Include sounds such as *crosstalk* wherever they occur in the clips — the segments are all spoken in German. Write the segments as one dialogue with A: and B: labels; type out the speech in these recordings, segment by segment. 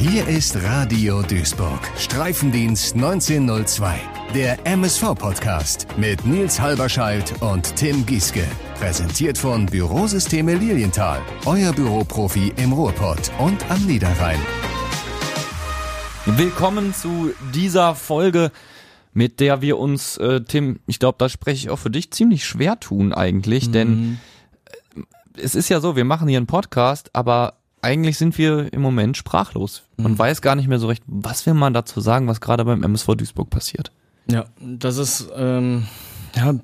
A: Hier ist Radio Duisburg, Streifendienst 1902, der MSV-Podcast mit Nils Halberscheidt und Tim Gieske. Präsentiert von Bürosysteme Lilienthal, euer Büroprofi im Ruhrpott und am Niederrhein.
B: Willkommen zu dieser Folge, mit der wir uns, äh, Tim, ich glaube, da spreche ich auch für dich, ziemlich schwer tun eigentlich, mhm. denn äh, es ist ja so, wir machen hier einen Podcast, aber eigentlich sind wir im Moment sprachlos. Man mhm. weiß gar nicht mehr so recht, was will man dazu sagen, was gerade beim MSV Duisburg passiert.
C: Ja, das ist, ähm, ja,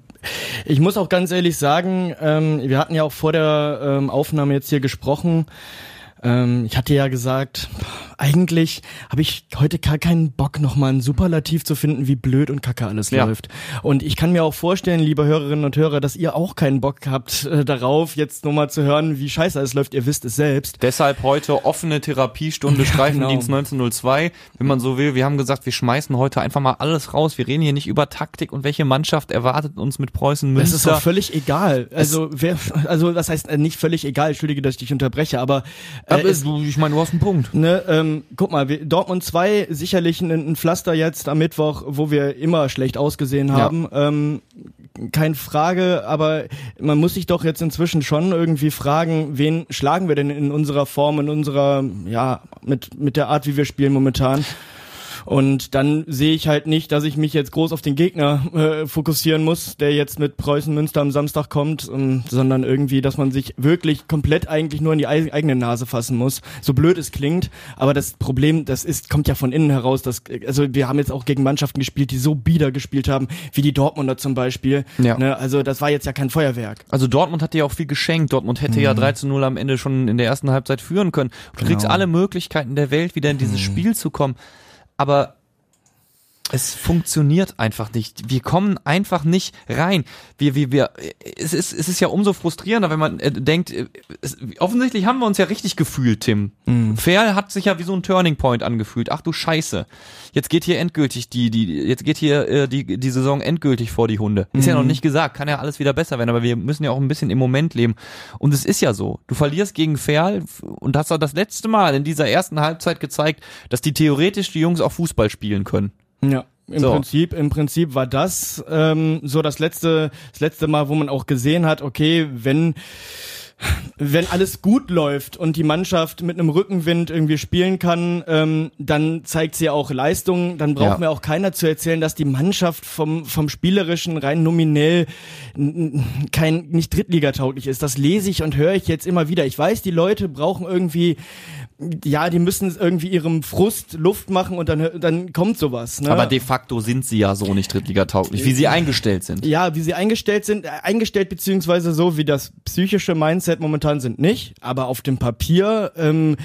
C: ich muss auch ganz ehrlich sagen, ähm, wir hatten ja auch vor der ähm, Aufnahme jetzt hier gesprochen. Ähm, ich hatte ja gesagt, eigentlich habe ich heute gar keinen Bock, nochmal ein Superlativ zu finden, wie blöd und kacke alles ja. läuft. Und ich kann mir auch vorstellen, liebe Hörerinnen und Hörer, dass ihr auch keinen Bock habt äh, darauf, jetzt nochmal zu hören, wie scheiße alles läuft. Ihr wisst es selbst.
B: Deshalb heute offene Therapiestunde ja, Streifendienst genau. 1902, wenn man so will. Wir haben gesagt, wir schmeißen heute einfach mal alles raus. Wir reden hier nicht über Taktik und welche Mannschaft erwartet uns mit Preußen Münster.
C: Das ist doch völlig egal. Also, wer, also das heißt äh, nicht völlig egal, entschuldige, dass ich dich unterbreche, aber,
B: äh, aber es, ich meine, du hast einen Punkt.
C: Ne, ähm, guck mal, wir, Dortmund 2 sicherlich ein, ein, Pflaster jetzt am Mittwoch, wo wir immer schlecht ausgesehen haben. Ja. Ähm, keine Frage, aber man muss sich doch jetzt inzwischen schon irgendwie fragen, wen schlagen wir denn in unserer Form, in unserer, ja, mit, mit der Art, wie wir spielen momentan. Und dann sehe ich halt nicht, dass ich mich jetzt groß auf den Gegner äh, fokussieren muss, der jetzt mit Preußen Münster am Samstag kommt, ähm, sondern irgendwie, dass man sich wirklich komplett eigentlich nur in die eigene Nase fassen muss. So blöd es klingt, aber das Problem, das ist, kommt ja von innen heraus. Dass, also wir haben jetzt auch gegen Mannschaften gespielt, die so bieder gespielt haben, wie die Dortmunder zum Beispiel. Ja. Ne? Also das war jetzt ja kein Feuerwerk.
B: Also Dortmund hat dir auch viel geschenkt. Dortmund hätte mhm. ja 3 zu 0 am Ende schon in der ersten Halbzeit führen können. Du genau. kriegst alle Möglichkeiten der Welt, wieder in dieses mhm. Spiel zu kommen aber es funktioniert einfach nicht. Wir kommen einfach nicht rein. Wir, wir, wir, es ist, es ist ja umso frustrierender, wenn man äh, denkt, äh, es, offensichtlich haben wir uns ja richtig gefühlt, Tim. Mhm. Ferl hat sich ja wie so ein Turning Point angefühlt. Ach du Scheiße. Jetzt geht hier endgültig die, die, jetzt geht hier äh, die, die Saison endgültig vor die Hunde. Ist mhm. ja noch nicht gesagt, kann ja alles wieder besser werden, aber wir müssen ja auch ein bisschen im Moment leben. Und es ist ja so. Du verlierst gegen Ferl und hast auch das letzte Mal in dieser ersten Halbzeit gezeigt, dass die theoretisch die Jungs auch Fußball spielen können.
C: Ja. Im so. Prinzip, im Prinzip war das ähm, so das letzte, das letzte Mal, wo man auch gesehen hat, okay, wenn wenn alles gut läuft und die Mannschaft mit einem Rückenwind irgendwie spielen kann, ähm, dann zeigt sie auch Leistung. Dann braucht ja. mir auch keiner zu erzählen, dass die Mannschaft vom, vom Spielerischen rein nominell kein, nicht Drittligatauglich ist. Das lese ich und höre ich jetzt immer wieder. Ich weiß, die Leute brauchen irgendwie ja, die müssen irgendwie ihrem Frust Luft machen und dann, dann kommt sowas. Ne?
B: Aber de facto sind sie ja so nicht Drittliga-tauglich, wie sie eingestellt sind.
C: Ja, wie sie eingestellt sind, äh, eingestellt beziehungsweise so wie das psychische Mindset momentan sind nicht, aber auf dem Papier ähm,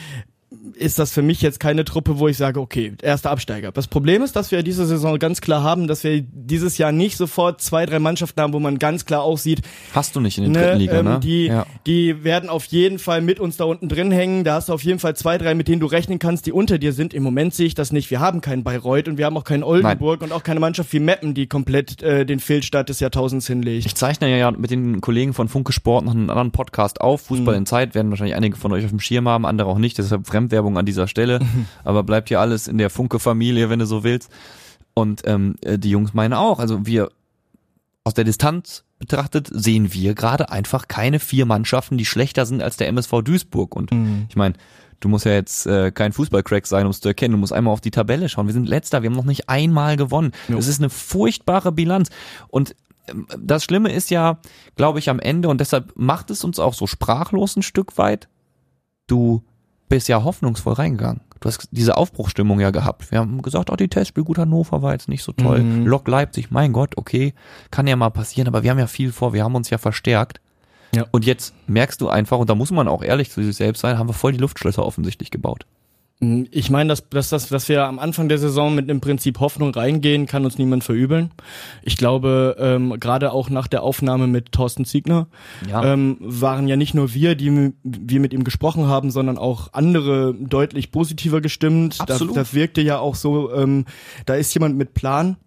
C: ist das für mich jetzt keine Truppe, wo ich sage, okay, erster Absteiger. Das Problem ist, dass wir diese Saison ganz klar haben, dass wir dieses Jahr nicht sofort zwei, drei Mannschaften haben, wo man ganz klar auch sieht.
B: Hast du nicht in den ne, dritten Liga, ähm, ne?
C: Die, ja. die werden auf jeden Fall mit uns da unten drin hängen. Da hast du auf jeden Fall zwei, drei, mit denen du rechnen kannst, die unter dir sind. Im Moment sehe ich das nicht. Wir haben keinen Bayreuth und wir haben auch keinen Oldenburg Nein. und auch keine Mannschaft wie Meppen, die komplett äh, den Fehlstart des Jahrtausends hinlegt.
B: Ich zeichne ja mit den Kollegen von Funke Sport noch einen anderen Podcast auf. Fußball mhm. in Zeit werden wahrscheinlich einige von euch auf dem Schirm haben, andere auch nicht. Deshalb Fremdwerbung an dieser Stelle. *laughs* aber bleibt ja alles in der Funke-Familie, wenn du so willst. Und ähm, äh, die Jungs meinen auch, also wir aus der Distanz betrachtet sehen wir gerade einfach keine vier Mannschaften, die schlechter sind als der MSV Duisburg. Und mhm. ich meine, du musst ja jetzt äh, kein Fußballcrack sein, um es zu erkennen. Du musst einmal auf die Tabelle schauen. Wir sind letzter, wir haben noch nicht einmal gewonnen. Jo. Das ist eine furchtbare Bilanz. Und ähm, das Schlimme ist ja, glaube ich, am Ende, und deshalb macht es uns auch so sprachlos ein Stück weit. Du bist ja hoffnungsvoll reingegangen. Du hast diese Aufbruchstimmung ja gehabt. Wir haben gesagt, oh, die Testspielgut Hannover war jetzt nicht so toll. Mhm. Lok Leipzig, mein Gott, okay, kann ja mal passieren, aber wir haben ja viel vor, wir haben uns ja verstärkt. Ja. Und jetzt merkst du einfach, und da muss man auch ehrlich zu sich selbst sein, haben wir voll die Luftschlösser offensichtlich gebaut.
C: Ich meine, dass, dass, dass, dass wir am Anfang der Saison mit dem Prinzip Hoffnung reingehen, kann uns niemand verübeln. Ich glaube, ähm, gerade auch nach der Aufnahme mit Thorsten Ziegner ja. ähm, waren ja nicht nur wir, die wir mit ihm gesprochen haben, sondern auch andere deutlich positiver gestimmt.
B: Absolut.
C: Das, das wirkte ja auch so, ähm, da ist jemand mit Plan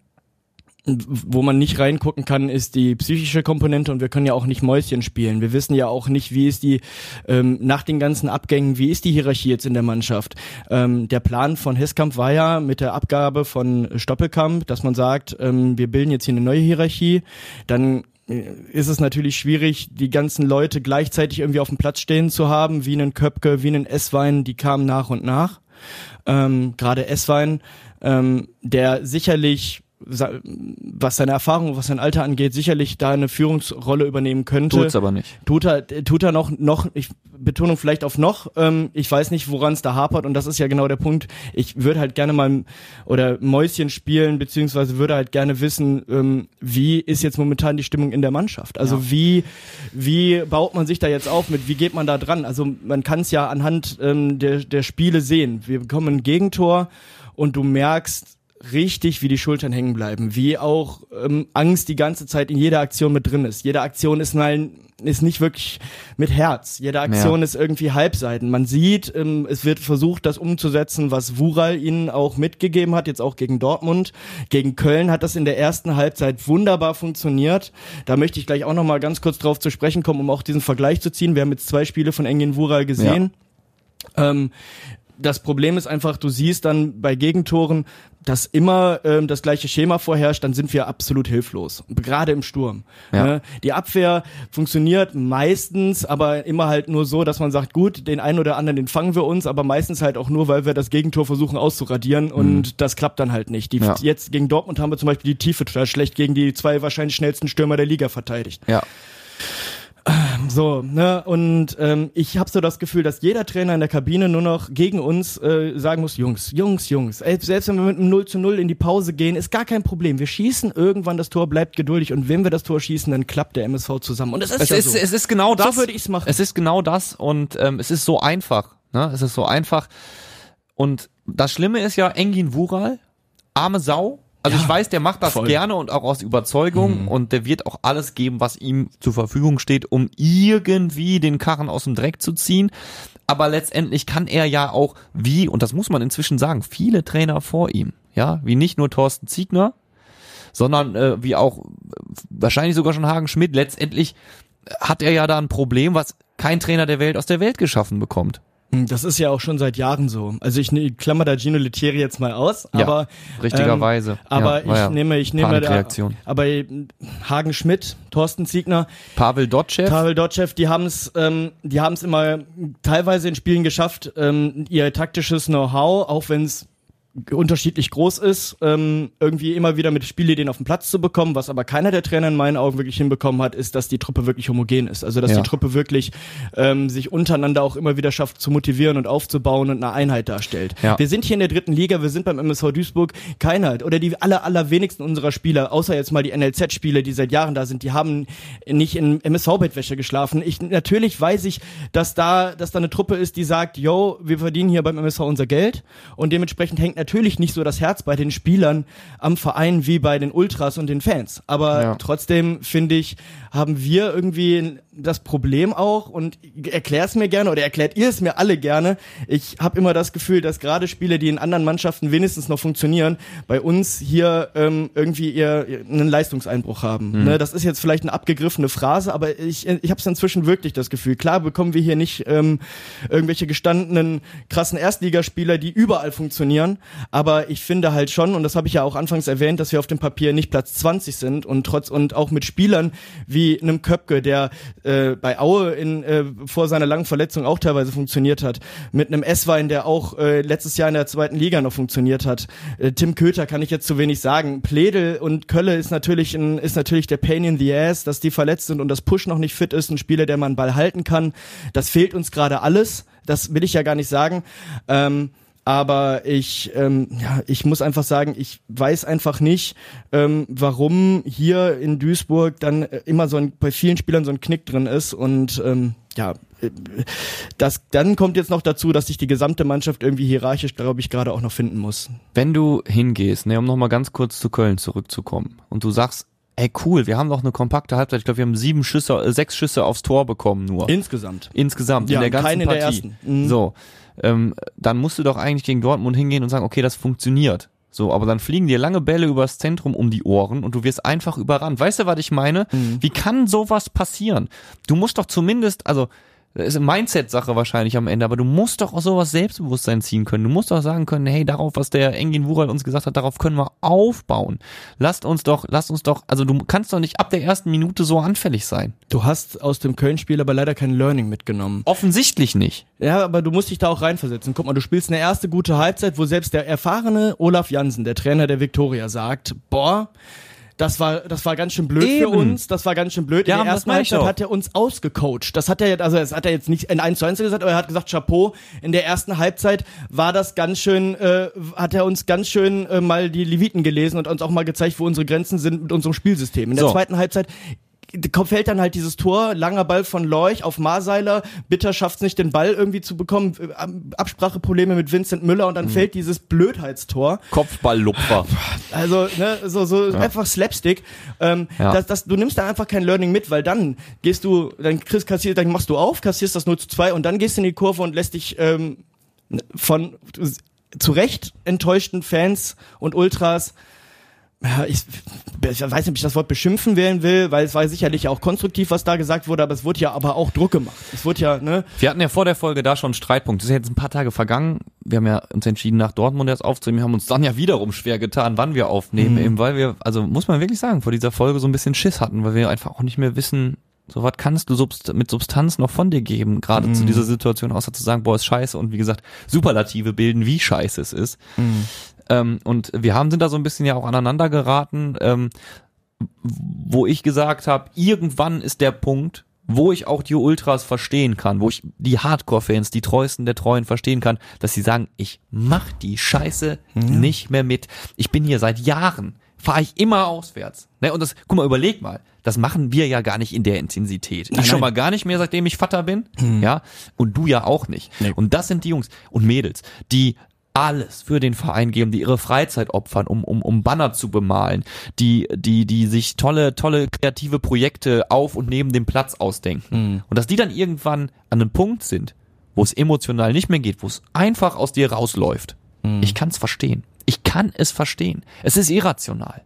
C: wo man nicht reingucken kann, ist die psychische Komponente und wir können ja auch nicht Mäuschen spielen. Wir wissen ja auch nicht, wie ist die ähm, nach den ganzen Abgängen, wie ist die Hierarchie jetzt in der Mannschaft. Ähm, der Plan von Heskamp war ja mit der Abgabe von Stoppelkamp, dass man sagt, ähm, wir bilden jetzt hier eine neue Hierarchie, dann äh, ist es natürlich schwierig, die ganzen Leute gleichzeitig irgendwie auf dem Platz stehen zu haben, wie einen Köpke, wie einen Esswein, die kamen nach und nach. Ähm, Gerade Esswein, ähm, der sicherlich was seine Erfahrung, was sein Alter angeht, sicherlich da eine Führungsrolle übernehmen könnte.
B: Tut's aber nicht.
C: Tut er, tut er noch, noch, ich Betonung vielleicht auf noch, ähm, ich weiß nicht, woran es da hapert und das ist ja genau der Punkt. Ich würde halt gerne mal oder Mäuschen spielen, beziehungsweise würde halt gerne wissen, ähm, wie ist jetzt momentan die Stimmung in der Mannschaft? Also ja. wie, wie baut man sich da jetzt auf mit, wie geht man da dran? Also man kann es ja anhand ähm, der, der Spiele sehen. Wir bekommen ein Gegentor und du merkst, richtig, wie die Schultern hängen bleiben, wie auch ähm, Angst die ganze Zeit in jeder Aktion mit drin ist. Jede Aktion ist mal ist nicht wirklich mit Herz. Jede Aktion ja. ist irgendwie Halbseiten. Man sieht, ähm, es wird versucht, das umzusetzen, was Wural ihnen auch mitgegeben hat, jetzt auch gegen Dortmund. Gegen Köln hat das in der ersten Halbzeit wunderbar funktioniert. Da möchte ich gleich auch noch mal ganz kurz drauf zu sprechen kommen, um auch diesen Vergleich zu ziehen. Wir haben jetzt zwei Spiele von Engin Wural gesehen. Ja. Ähm, das Problem ist einfach, du siehst dann bei Gegentoren, dass immer ähm, das gleiche Schema vorherrscht, dann sind wir absolut hilflos. Gerade im Sturm. Ja. Ne? Die Abwehr funktioniert meistens, aber immer halt nur so, dass man sagt, gut, den einen oder anderen, den fangen wir uns, aber meistens halt auch nur, weil wir das Gegentor versuchen auszuradieren und mhm. das klappt dann halt nicht. Die, ja. Jetzt gegen Dortmund haben wir zum Beispiel die Tiefe total schlecht gegen die zwei wahrscheinlich schnellsten Stürmer der Liga verteidigt.
B: Ja.
C: So, ne, und ähm, ich habe so das Gefühl, dass jeder Trainer in der Kabine nur noch gegen uns äh, sagen muss, Jungs, Jungs, Jungs, selbst wenn wir mit einem 0 zu 0 in die Pause gehen, ist gar kein Problem. Wir schießen irgendwann das Tor, bleibt geduldig und wenn wir das Tor schießen, dann klappt der MSV zusammen. Und es ist
B: es
C: ja
B: ist,
C: so.
B: Es ist genau das.
C: So würde ich's machen.
B: Es ist genau das und ähm, es ist so einfach. Ne? Es ist so einfach. Und das Schlimme ist ja, Engin Wural, arme Sau, also ja, ich weiß, der macht das voll. gerne und auch aus Überzeugung mhm. und der wird auch alles geben, was ihm zur Verfügung steht, um irgendwie den Karren aus dem Dreck zu ziehen. Aber letztendlich kann er ja auch, wie, und das muss man inzwischen sagen, viele Trainer vor ihm, ja, wie nicht nur Thorsten Ziegner, sondern äh, wie auch wahrscheinlich sogar schon Hagen Schmidt, letztendlich hat er ja da ein Problem, was kein Trainer der Welt aus der Welt geschaffen bekommt.
C: Hm, das ist ja auch schon seit Jahren so. Also ich ne, klammer da Gino Lettieri jetzt mal aus, aber
B: ja, richtigerweise. Ähm,
C: aber
B: ja,
C: ich nehme, ich nehme da, aber Hagen Schmidt, Thorsten Ziegner,
B: Pavel Dotschew,
C: Pavel Dotschew, die haben es, ähm, die haben es immer teilweise in Spielen geschafft, ähm, ihr taktisches Know-how, auch wenn es unterschiedlich groß ist, ähm, irgendwie immer wieder mit Spielideen auf den Platz zu bekommen. Was aber keiner der Trainer in meinen Augen wirklich hinbekommen hat, ist, dass die Truppe wirklich homogen ist. Also dass ja. die Truppe wirklich ähm, sich untereinander auch immer wieder schafft zu motivieren und aufzubauen und eine Einheit darstellt. Ja. Wir sind hier in der dritten Liga, wir sind beim MSV Duisburg keiner oder die aller allerwenigsten unserer Spieler, außer jetzt mal die NLZ-Spieler, die seit Jahren da sind, die haben nicht in MSV-Bettwäsche geschlafen. Ich natürlich weiß ich, dass da, dass da eine Truppe ist, die sagt, yo, wir verdienen hier beim MSV unser Geld und dementsprechend hängt natürlich nicht so das Herz bei den Spielern am Verein wie bei den Ultras und den Fans. Aber ja. trotzdem finde ich, haben wir irgendwie das Problem auch und erklär es mir gerne oder erklärt ihr es mir alle gerne. Ich habe immer das Gefühl, dass gerade Spiele, die in anderen Mannschaften wenigstens noch funktionieren, bei uns hier ähm, irgendwie ihr, einen Leistungseinbruch haben. Mhm. Ne, das ist jetzt vielleicht eine abgegriffene Phrase, aber ich, ich habe es inzwischen wirklich das Gefühl. Klar bekommen wir hier nicht ähm, irgendwelche gestandenen krassen Erstligaspieler, die überall funktionieren, aber ich finde halt schon und das habe ich ja auch anfangs erwähnt, dass wir auf dem Papier nicht Platz 20 sind und trotz und auch mit Spielern wie einem Köpke, der äh, bei Aue in, äh, vor seiner langen Verletzung auch teilweise funktioniert hat. Mit einem S-Wein, der auch äh, letztes Jahr in der zweiten Liga noch funktioniert hat. Äh, Tim Köter kann ich jetzt zu wenig sagen. Pledel und Kölle ist natürlich ein, ist natürlich der Pain in the Ass, dass die verletzt sind und das Push noch nicht fit ist. Ein Spieler, der man Ball halten kann. Das fehlt uns gerade alles. Das will ich ja gar nicht sagen. Ähm, aber ich, ähm, ja, ich muss einfach sagen, ich weiß einfach nicht, ähm, warum hier in Duisburg dann äh, immer so ein, bei vielen Spielern so ein Knick drin ist und ähm, ja, äh, das, dann kommt jetzt noch dazu, dass sich die gesamte Mannschaft irgendwie hierarchisch, glaube ich, gerade auch noch finden muss.
B: Wenn du hingehst, ne, um nochmal ganz kurz zu Köln zurückzukommen und du sagst, ey cool, wir haben doch eine kompakte Halbzeit. Ich glaube, wir haben sieben Schüsse, äh, sechs Schüsse aufs Tor bekommen nur.
C: Insgesamt.
B: Insgesamt, ja, in der ganzen Partie.
C: In der ersten.
B: Mhm. So, ähm, dann musst du doch eigentlich gegen Dortmund hingehen und sagen, okay, das funktioniert. So, aber dann fliegen dir lange Bälle übers Zentrum um die Ohren und du wirst einfach überrannt. Weißt du, was ich meine?
C: Mhm.
B: Wie kann sowas passieren? Du musst doch zumindest, also das ist eine Mindset-Sache wahrscheinlich am Ende, aber du musst doch aus sowas Selbstbewusstsein ziehen können. Du musst doch sagen können, hey, darauf, was der Engin Wural uns gesagt hat, darauf können wir aufbauen. Lasst uns doch, lasst uns doch, also du kannst doch nicht ab der ersten Minute so anfällig sein.
C: Du hast aus dem Köln-Spiel aber leider kein Learning mitgenommen.
B: Offensichtlich nicht.
C: Ja, aber du musst dich da auch reinversetzen. Guck mal, du spielst eine erste gute Halbzeit, wo selbst der erfahrene Olaf Jansen, der Trainer der Viktoria, sagt, boah, das war, das war ganz schön blöd
B: Eben.
C: für uns. Das war ganz schön blöd.
B: Ja,
C: In der ersten Halbzeit hat er uns ausgecoacht. Das hat er jetzt, also das hat er jetzt nicht in 1 zu 1 gesagt, aber er hat gesagt, Chapeau. In der ersten Halbzeit war das ganz schön, äh, hat er uns ganz schön äh, mal die Leviten gelesen und uns auch mal gezeigt, wo unsere Grenzen sind mit unserem Spielsystem. In der
B: So.
C: zweiten Halbzeit fällt dann halt dieses Tor, langer Ball von Leuch auf Marseiler, Bitter schafft's nicht, den Ball irgendwie zu bekommen, äh, Abspracheprobleme mit Vincent Müller
B: Mhm.
C: und dann fällt dieses Blödheitstor.
B: Kopfballlupfer.
C: Also, ne, so, so einfach Slapstick. Ähm,
B: Ja.
C: das, das, du nimmst da einfach kein Learning mit, weil dann gehst du, dann kriegst, kassierst, dann machst du auf, kassierst das 0 zu 2 und dann gehst du in die Kurve und lässt dich ähm, von zu Recht enttäuschten Fans und Ultras ja, ich, ich weiß nicht, ob ich das Wort beschimpfen wählen will, weil es war sicherlich auch konstruktiv, was da gesagt wurde, aber es wurde ja aber auch Druck gemacht. Es wurde ja, ne?
B: Wir hatten ja vor der Folge da schon einen Streitpunkt. Das ist jetzt ein paar Tage vergangen. Wir haben ja uns entschieden, nach Dortmund erst aufzunehmen. Wir haben uns dann ja wiederum schwer getan, wann wir aufnehmen, eben weil wir, also muss man wirklich sagen, vor dieser Folge so ein bisschen Schiss hatten, weil wir einfach auch nicht mehr wissen, so was kannst du Subst mit Substanz noch von dir geben, gerade zu dieser Situation, außer zu sagen, boah, ist scheiße und wie gesagt, Superlative bilden, wie scheiße es ist. Ähm, und wir haben sind da so ein bisschen ja auch aneinander geraten, ähm, wo ich gesagt habe, irgendwann ist der Punkt, wo ich auch die Ultras verstehen kann, wo ich die Hardcore-Fans, die treuesten der Treuen verstehen kann, dass sie sagen, ich mach die Scheiße nicht mehr mit. Ich bin hier seit Jahren, fahre ich immer auswärts. Ne, und das, guck mal, überleg mal, das machen wir ja gar nicht in der Intensität. Ich schon
C: nein.
B: mal gar nicht mehr, seitdem ich Vater bin, ja, und du ja auch nicht.
C: Nee.
B: Und das sind die Jungs und Mädels, die alles für den Verein geben, die ihre Freizeit opfern, um, um, um Banner zu bemalen, die, die, die sich tolle, tolle kreative Projekte auf und neben dem Platz ausdenken. Und dass die dann irgendwann an einem Punkt sind, wo es emotional nicht mehr geht, wo es einfach aus dir rausläuft. Ich kann es verstehen. Ich kann es verstehen. Es ist irrational.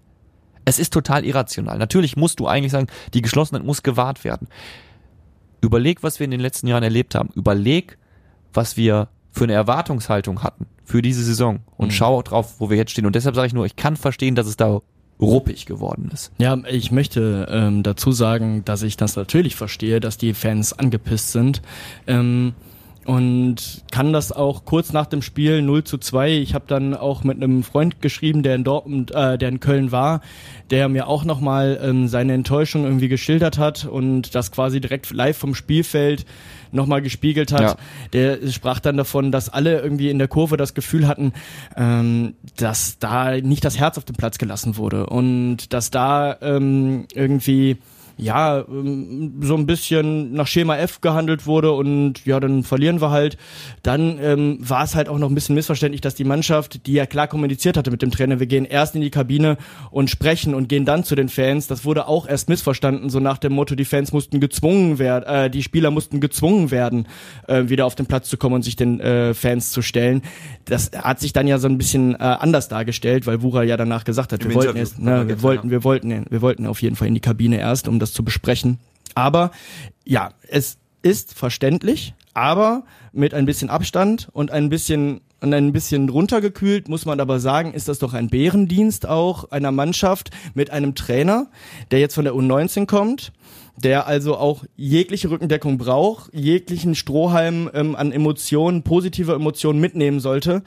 B: Es ist total irrational. Natürlich musst du eigentlich sagen, die Geschlossenheit muss gewahrt werden. Überleg, was wir in den letzten Jahren erlebt haben. Überleg, was wir für eine Erwartungshaltung hatten für diese Saison und schau drauf, wo wir jetzt stehen. Und deshalb sage ich nur, ich kann verstehen, dass es da ruppig geworden ist.
C: Ja, ich möchte ähm, dazu sagen, dass ich das natürlich verstehe, dass die Fans angepisst sind. Ähm, und kann das auch kurz nach dem Spiel 0 zu 2. Ich habe dann auch mit einem Freund geschrieben, der in Dortmund, äh, der in Köln war, der mir auch nochmal ähm, seine Enttäuschung irgendwie geschildert hat und das quasi direkt live vom Spielfeld nochmal gespiegelt hat.
B: Ja.
C: Der sprach dann davon, dass alle irgendwie in der Kurve das Gefühl hatten, ähm, dass da nicht das Herz auf den Platz gelassen wurde und dass da ähm, irgendwie ja, ähm, so ein bisschen nach Schema F gehandelt wurde und ja, dann verlieren wir halt. Dann ähm, war es halt auch noch ein bisschen missverständlich, dass die Mannschaft, die ja klar kommuniziert hatte mit dem Trainer, wir gehen erst in die Kabine und sprechen und gehen dann zu den Fans, das wurde auch erst missverstanden, so nach dem Motto, die Fans mussten gezwungen werden, äh, die Spieler mussten gezwungen werden, äh, wieder auf den Platz zu kommen und sich den äh, Fans zu stellen. Das hat sich dann ja so ein bisschen äh, anders dargestellt, weil Wura ja danach gesagt hat,
B: Im
C: wir wollten erst,
B: er
C: ne, wir wollten, wir wollten, wir wollten auf jeden Fall in die Kabine erst, um das zu besprechen. Aber ja, es ist verständlich, aber mit ein bisschen Abstand und ein bisschen und ein bisschen runtergekühlt, muss man aber sagen, ist das doch ein Bärendienst auch einer Mannschaft mit einem Trainer, der jetzt von der U19 kommt, der also auch jegliche Rückendeckung braucht, jeglichen Strohhalm ähm, an Emotionen, positive Emotionen mitnehmen sollte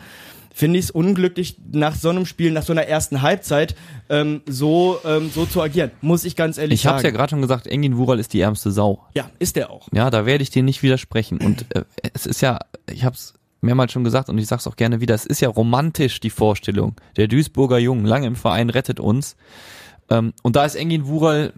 C: finde ich es unglücklich, nach so einem Spiel, nach so einer ersten Halbzeit, ähm, so, ähm, so zu agieren. Muss ich ganz ehrlich
B: Ich habe
C: sagen.
B: ja gerade schon gesagt, Engin Wural ist die ärmste Sau.
C: ja, ist der auch.
B: Ja, da werde ich dir nicht widersprechen. Und äh, es ist ja, ich habe es mehrmals schon gesagt und ich sag's auch gerne wieder, es ist ja romantisch die Vorstellung. Der Duisburger Jungen, lange im Verein, rettet uns. Ähm, und da ist Engin Wural,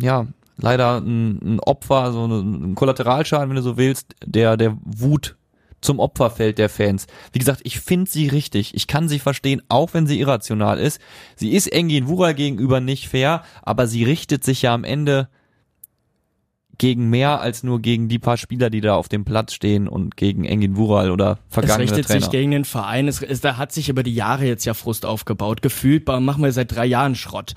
B: ja, leider ein, ein Opfer, so ein Kollateralschaden, wenn du so willst, der der Wut zum Opfer fällt der Fans. Wie gesagt, ich finde sie richtig. Ich kann sie verstehen, auch wenn sie irrational ist. Sie ist Engin Wural gegenüber nicht fair, aber sie richtet sich ja am Ende gegen mehr als nur gegen die paar Spieler, die da auf dem Platz stehen und gegen Engin Wural oder vergangene
C: Es richtet
B: Trainer.
C: sich gegen den Verein. Es, es, da hat sich über die Jahre jetzt ja Frust aufgebaut. Gefühlt machen wir seit drei Jahren Schrott.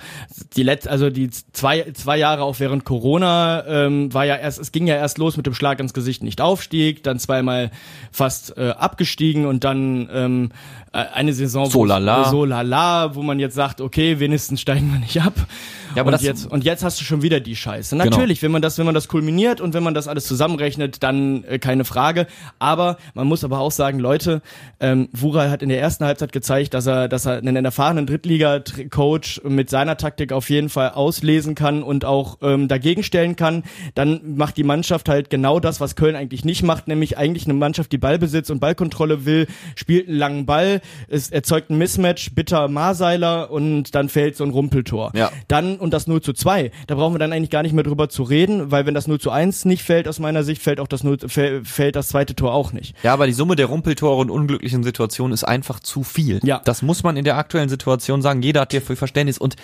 C: Die letzte, also die zwei, zwei Jahre auch während Corona ähm, war ja erst, es ging ja erst los mit dem Schlag ins Gesicht, nicht Aufstieg, dann zweimal fast äh, abgestiegen und dann ähm, äh, eine Saison
B: So lala.
C: so lala, wo man jetzt sagt, okay, wenigstens steigen wir nicht ab.
B: Ja, aber
C: und
B: das-
C: jetzt und jetzt hast du schon wieder die Scheiße.
B: Genau.
C: Natürlich, wenn man das, wenn man das kulminiert und wenn man das alles zusammenrechnet, dann äh, keine Frage. Aber man muss aber auch sagen, Leute, ähm, Wural hat in der ersten Halbzeit gezeigt, dass er, dass er einen erfahrenen Drittliga-Coach mit seiner Taktik auf jeden Fall auslesen kann und auch ähm, dagegen stellen kann. Dann macht die Mannschaft halt genau das, was Köln eigentlich nicht macht, nämlich eigentlich eine Mannschaft, die Ballbesitz und Ballkontrolle will, spielt einen langen Ball, es erzeugt ein Mismatch, bitter Marseiler und dann fällt so ein Rumpeltor.
B: Ja.
C: Dann und das 0 zu 2. Da brauchen wir dann eigentlich gar nicht mehr drüber zu reden, weil wenn das 0 zu 1 nicht fällt, aus meiner Sicht, fällt auch das 0, fäll- fällt das zweite Tor auch nicht.
B: Ja, aber die Summe der Rumpeltore und unglücklichen Situationen ist einfach zu viel.
C: Ja.
B: Das muss man in der aktuellen Situation sagen. Jeder hat hierfür Verständnis und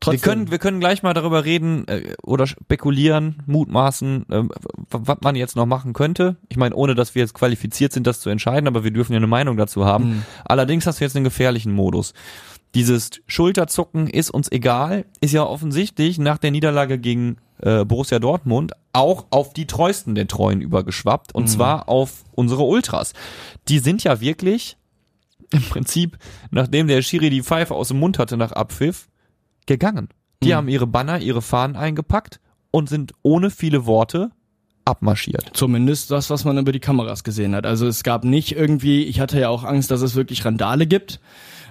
C: Trotzdem.
B: wir können, wir können gleich mal darüber reden äh, oder spekulieren, mutmaßen, äh, was man jetzt noch machen könnte. Ich meine, ohne dass wir jetzt qualifiziert sind, das zu entscheiden, aber wir dürfen ja eine Meinung dazu haben.
C: Mhm.
B: Allerdings hast du jetzt einen gefährlichen Modus. Dieses Schulterzucken ist uns egal, ist ja offensichtlich nach der Niederlage gegen äh, Borussia Dortmund auch auf die treuesten der Treuen übergeschwappt und zwar auf unsere Ultras. Die sind ja wirklich im Prinzip, nachdem der Schiri die Pfeife aus dem Mund hatte nach Abpfiff, gegangen. Die haben ihre Banner, ihre Fahnen eingepackt und sind ohne viele Worte abmarschiert.
C: Zumindest das, was man über die Kameras gesehen hat. Also es gab nicht irgendwie, ich hatte ja auch Angst, dass es wirklich Randale gibt.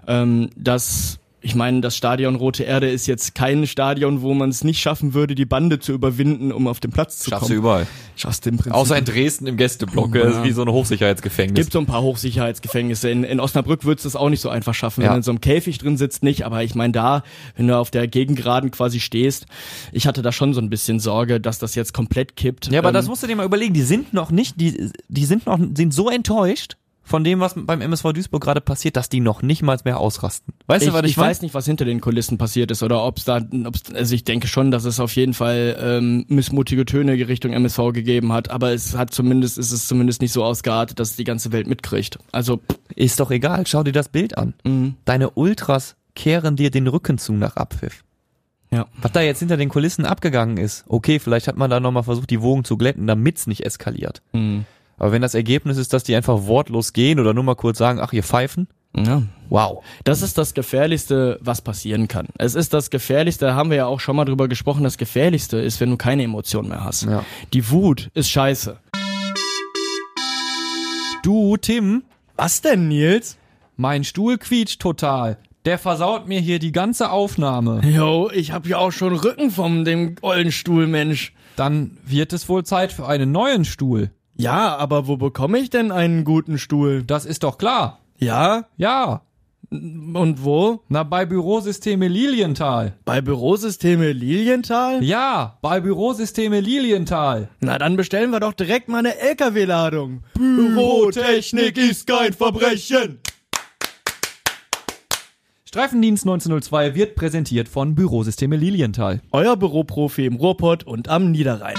C: Ähm, dass, ich meine, das Stadion Rote Erde ist jetzt kein Stadion, wo man es nicht schaffen würde, die Bande zu überwinden, um auf den Platz zu
B: Schaffst du
C: kommen.
B: überall.
C: Schaffst du im Prinzip.
B: Außer in Dresden im Gästeblock, das ist wie so ein Hochsicherheitsgefängnis.
C: gibt so ein paar Hochsicherheitsgefängnisse. In, in Osnabrück würdest du es auch nicht so einfach schaffen, wenn
B: Ja.
C: du in so einem Käfig drin sitzt, nicht. Aber ich meine, da, wenn du auf der Gegengraden quasi stehst, ich hatte da schon so ein bisschen Sorge, dass das jetzt komplett kippt.
B: Ja, aber
C: Ähm,
B: das musst du dir mal überlegen. Die sind noch nicht, die, die sind noch, sind so enttäuscht von dem, was beim MSV Duisburg gerade passiert, dass die noch nicht mal mehr ausrasten. Weißt
C: ich,
B: du, was ich,
C: ich weiß nicht, was hinter den Kulissen passiert ist oder ob es da, ob's, also ich denke schon, dass es auf jeden Fall ähm, missmutige Töne Richtung MSV gegeben hat, aber es hat zumindest, ist es zumindest nicht so ausgeartet, dass es die ganze Welt mitkriegt. Also
B: Ist doch egal, schau dir das Bild an.
C: Mhm.
B: Deine Ultras kehren dir den Rücken zu nach Abpfiff.
C: ja.
B: Was da jetzt hinter den Kulissen abgegangen ist, okay, vielleicht hat man da nochmal versucht, die Wogen zu glätten, damit's nicht eskaliert.
C: Mhm.
B: Aber wenn das Ergebnis ist, dass die einfach wortlos gehen oder nur mal kurz sagen, ach, ihr pfeifen,
C: ja.
B: wow.
C: Das ist das Gefährlichste, was passieren kann. Es ist das Gefährlichste, da haben wir ja auch schon mal drüber gesprochen, das Gefährlichste ist, wenn du keine Emotionen mehr hast.
B: Ja.
C: Die Wut ist scheiße.
B: Du, Tim,
C: Was denn, Nils?
B: mein Stuhl quietscht total. Der versaut mir hier die ganze Aufnahme.
C: Jo, ich hab ja auch schon Rücken vom dem ollen Stuhl, Mensch.
B: Dann wird es wohl Zeit für einen neuen Stuhl.
C: Ja, aber wo bekomme ich denn einen guten Stuhl?
B: Das ist doch klar.
C: Ja?
B: Ja.
C: Und wo?
B: Na, bei Bürosysteme Lilienthal.
C: Bei Bürosysteme Lilienthal?
B: Ja, bei Bürosysteme Lilienthal.
C: Na, dann bestellen wir doch direkt mal eine LKW-Ladung. Bürotechnik ist kein Verbrechen.
B: Streifendienst 1902 wird präsentiert von Bürosysteme Lilienthal.
C: Euer Büroprofi im Ruhrpott und am Niederrhein.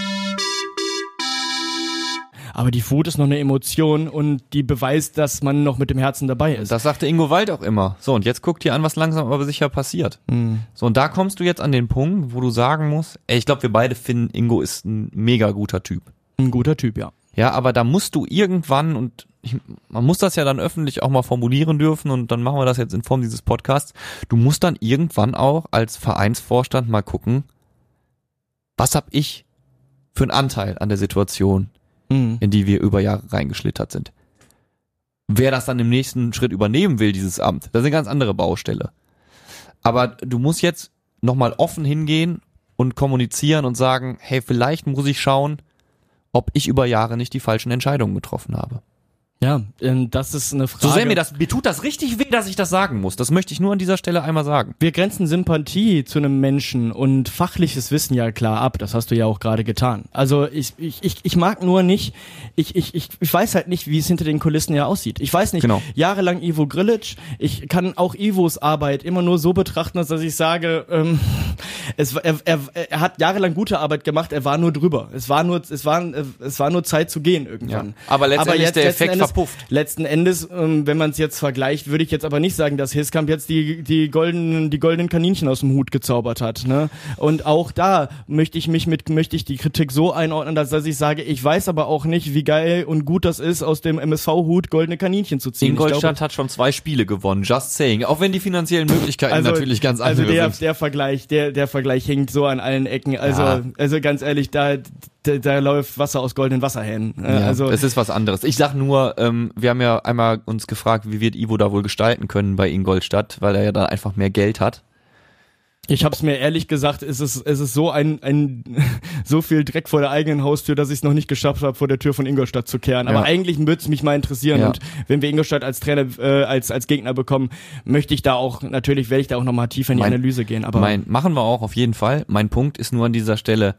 C: Aber die Wut ist noch eine Emotion und die beweist, dass man noch mit dem Herzen dabei ist.
B: Das sagte Ingo Wald auch immer. So, und jetzt guck dir an, was langsam aber sicher passiert. So, und da kommst du jetzt an den Punkt, wo du sagen musst, ey, ich glaube, wir beide finden, Ingo ist ein mega guter Typ.
C: Ein guter Typ, ja.
B: Ja, aber da musst du irgendwann, und ich, man muss das ja dann öffentlich auch mal formulieren dürfen, und dann machen wir das jetzt in Form dieses Podcasts, du musst dann irgendwann auch als Vereinsvorstand mal gucken, was hab ich für einen Anteil an der Situation,
C: Mhm.
B: in die wir über Jahre reingeschlittert sind. Wer das dann im nächsten Schritt übernehmen will, dieses Amt, das ist eine ganz andere Baustelle. Aber du musst jetzt nochmal offen hingehen und kommunizieren und sagen, hey, vielleicht muss ich schauen, ob ich über Jahre nicht die falschen Entscheidungen getroffen habe.
C: Ja, ähm, das ist eine Frage.
B: So sehr mir das, mir tut das richtig weh, dass ich das sagen muss. Das möchte ich nur an dieser Stelle einmal sagen.
C: Wir grenzen Sympathie zu einem Menschen und fachliches Wissen ja klar ab. Das hast du ja auch gerade getan. Also ich, ich, ich, ich mag nur nicht, ich, ich, ich, ich weiß halt nicht, wie es hinter den Kulissen ja aussieht. Ich weiß nicht,
B: Genau.
C: jahrelang Ivo Grilic, ich kann auch Ivos Arbeit immer nur so betrachten, dass ich sage, ähm, es, war- er, er, er hat jahrelang gute Arbeit gemacht, er war nur drüber. Es war nur, es war, es war nur Zeit zu gehen irgendwann.
B: Ja. Aber letztendlich ist der
C: letzten
B: Effekt verpufft.
C: Letzten Endes, ähm, wenn man es jetzt vergleicht, würde ich jetzt aber nicht sagen, dass Hiskamp jetzt die, die goldenen, die goldenen Kaninchen aus dem Hut gezaubert hat, ne? Und auch da möchte ich mich mit, möchte ich die Kritik so einordnen, dass, dass ich sage, ich weiß aber auch nicht, wie geil und gut das ist, aus dem MSV-Hut goldene Kaninchen zu ziehen.
B: Ingolstadt
C: glaube,
B: hat schon zwei Spiele gewonnen, just saying. Auch wenn die finanziellen Möglichkeiten natürlich ganz
C: also
B: andere
C: der,
B: sind.
C: der Vergleich, der, der Vergleich hinkt so an allen Ecken. Also,
B: Ja.
C: also ganz ehrlich, da, da, da läuft Wasser aus goldenen Wasserhähnen. Äh,
B: Ja,
C: also,
B: es ist was anderes. Ich sag nur, ähm, wir haben ja einmal uns gefragt, wie wird Ivo da wohl gestalten können bei Ingolstadt, weil er ja dann einfach mehr Geld hat.
C: Ich habe es mir ehrlich gesagt, es ist es ist so ein ein *laughs* so viel Dreck vor der eigenen Haustür, dass ich es noch nicht geschafft habe, vor der Tür von Ingolstadt zu kehren. Aber
B: Ja.
C: eigentlich würde es mich mal interessieren
B: Ja.
C: und wenn wir Ingolstadt als Trainer äh, als als Gegner bekommen, möchte ich da auch natürlich werde ich da auch noch mal tiefer in die
B: Mein-
C: Analyse gehen. Aber
B: mein, machen wir auch auf jeden Fall. Mein Punkt ist nur an dieser Stelle,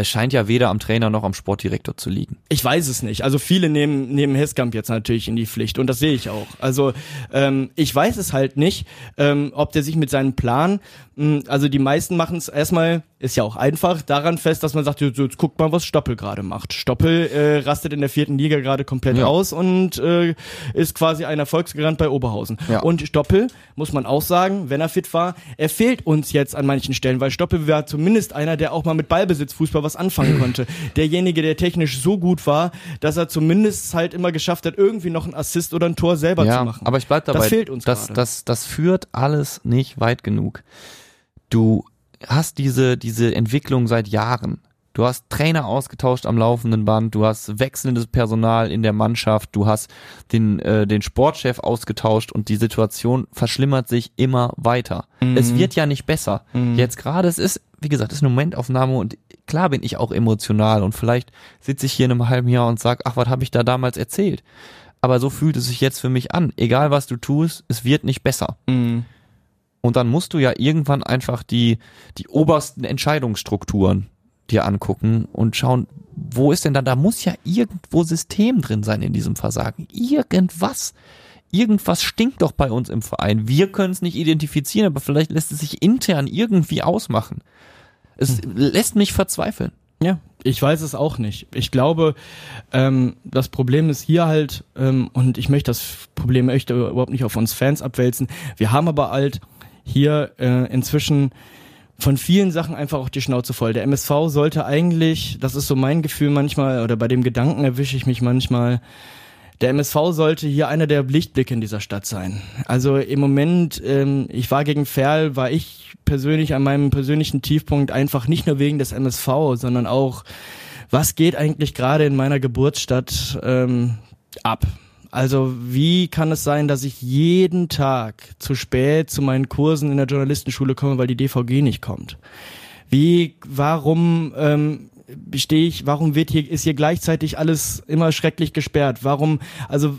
B: es scheint ja weder am Trainer noch am Sportdirektor zu liegen.
C: Ich weiß es nicht. Also viele nehmen, nehmen Heskamp jetzt natürlich in die Pflicht und das sehe ich auch. Also ähm, ich weiß es halt nicht, ähm, ob der sich mit seinem Plan, mh, also die meisten machen es erstmal, ist ja auch einfach, daran fest, dass man sagt, jetzt, jetzt guckt mal, was Stoppel gerade macht. Stoppel äh, rastet in der vierten Liga gerade komplett
B: Ja.
C: aus und äh, ist quasi ein Erfolgsgarant bei Oberhausen.
B: Ja.
C: Und Stoppel, muss man auch sagen, wenn er fit war, er fehlt uns jetzt an manchen Stellen, weil Stoppel war zumindest einer, der auch mal mit Ballbesitz Fußball was anfangen konnte. Derjenige, der technisch so gut war, dass er zumindest halt immer geschafft hat, irgendwie noch einen Assist oder ein Tor selber zu machen.
B: aber ich bleib dabei.
C: Das fehlt uns
B: das,
C: gerade.
B: das, das führt alles nicht weit genug. Du hast diese, diese Entwicklung seit Jahren. Du hast Trainer ausgetauscht am laufenden Band, du hast wechselndes Personal in der Mannschaft, du hast den, äh, den Sportchef ausgetauscht und die Situation verschlimmert sich immer weiter.
C: Mhm.
B: Es wird ja nicht besser. Jetzt gerade, es ist, wie gesagt, es ist eine Momentaufnahme und klar bin ich auch emotional und vielleicht sitze ich hier in einem halben Jahr und sag, ach, was habe ich da damals erzählt? Aber so fühlt es sich jetzt für mich an. Egal was du tust, es wird nicht besser.
C: Mhm.
B: Und dann musst du ja irgendwann einfach die, die obersten Entscheidungsstrukturen dir angucken und schauen, wo ist denn da, da muss ja irgendwo System drin sein in diesem Versagen. Irgendwas. Irgendwas stinkt doch bei uns im Verein. Wir können es nicht identifizieren, aber vielleicht lässt es sich intern irgendwie ausmachen. Es lässt mich verzweifeln.
C: Ja, ich weiß es auch nicht. Ich glaube, ähm, das Problem ist hier halt, ähm, und ich möchte das Problem echt überhaupt nicht auf uns Fans abwälzen. Wir haben aber halt hier äh, inzwischen von vielen Sachen einfach auch die Schnauze voll. Der MSV sollte eigentlich, das ist so mein Gefühl manchmal, oder bei dem Gedanken erwische ich mich manchmal, der MSV sollte hier einer der Lichtblicke in dieser Stadt sein. Also im Moment, ähm, ich war gegen Ferl, war ich persönlich an meinem persönlichen Tiefpunkt einfach nicht nur wegen des MSV, sondern auch, was geht eigentlich gerade in meiner Geburtsstadt ähm, ab? Also wie kann es sein, dass ich jeden Tag zu spät zu meinen Kursen in der Journalistenschule komme, weil die DVG nicht kommt? Wie, warum ähm, stehe ich, warum wird hier, ist hier gleichzeitig alles immer schrecklich gesperrt? Warum, also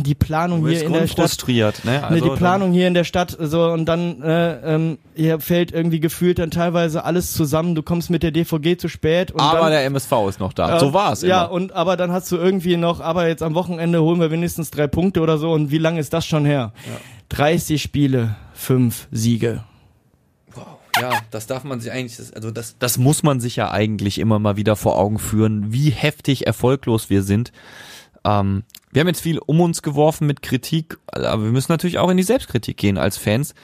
C: die Planung hier in der Stadt.
B: frustriert, ne?
C: Ne,
B: Also
C: die Planung hier in der Stadt, so und dann äh, ähm, hier fällt irgendwie gefühlt dann teilweise alles zusammen. Du kommst mit der DVG zu spät und
B: aber
C: dann,
B: der MSV ist noch da.
C: äh,
B: so war es
C: Ja,
B: immer.
C: und aber dann hast du irgendwie noch, aber jetzt am Wochenende holen wir wenigstens drei Punkte oder so. Und wie lange ist das schon her? 30 Spiele, fünf Siege.
B: Ja, das darf man sich eigentlich, also das, das muss man sich ja eigentlich immer mal wieder vor Augen führen, wie heftig erfolglos wir sind. Ähm, wir haben jetzt viel um uns geworfen mit Kritik, aber wir müssen natürlich auch in die Selbstkritik gehen als Fans.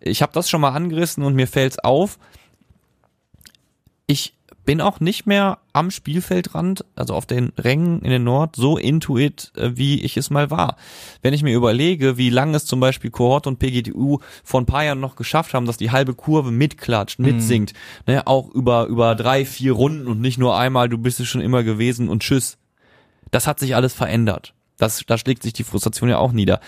B: Ich habe das schon mal angerissen und mir fällt's auf. Ich bin auch nicht mehr am Spielfeldrand, also auf den Rängen in den Nord, so into it, äh, wie ich es mal war. Wenn ich mir überlege, wie lange es zum Beispiel Kohort und PGTU vor ein paar Jahren noch geschafft haben, dass die halbe Kurve mitklatscht, mitsingt, ne, auch über, über drei, vier Runden und nicht nur einmal, du bist es schon immer gewesen und tschüss. Das hat sich alles verändert. Das, da schlägt sich die Frustration ja auch nieder.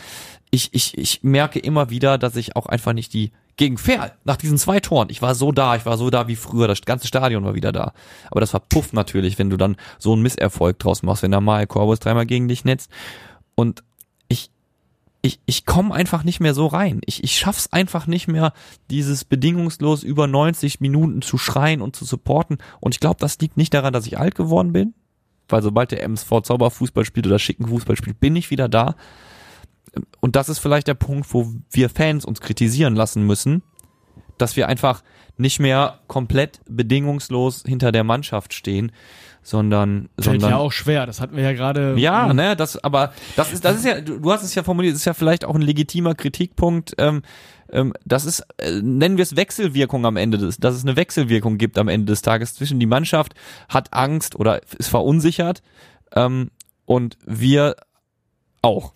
B: Ich, ich, ich merke immer wieder, dass ich auch einfach nicht die gegen Ferl, nach diesen zwei Toren, ich war so da, ich war so da wie früher, das ganze Stadion war wieder da. Aber das verpufft natürlich, wenn du dann so einen Misserfolg draus machst, wenn der Mal Corbus dreimal gegen dich netzt. Und ich, ich, ich komme einfach nicht mehr so rein. Ich, ich schaff's einfach nicht mehr, dieses bedingungslos über 90 Minuten zu schreien und zu supporten. Und ich glaube, das liegt nicht daran, dass ich alt geworden bin, weil sobald der MSV Zauberfußball spielt oder schicken Fußball spielt, bin ich wieder da. Und das ist vielleicht der Punkt, wo wir Fans uns kritisieren lassen müssen, dass wir einfach nicht mehr komplett bedingungslos hinter der Mannschaft stehen, sondern
C: Fällt
B: sondern
C: ja auch schwer, das hatten wir ja gerade.
B: ja, ne, das, aber das ist, das ist ja, du, hast es ja formuliert, das ist ja vielleicht auch ein legitimer Kritikpunkt. Ähm, ähm, das ist, äh, nennen wir es Wechselwirkung am Ende des, dass es eine Wechselwirkung gibt am Ende des Tages zwischen die Mannschaft hat Angst oder ist verunsichert ähm, und wir auch.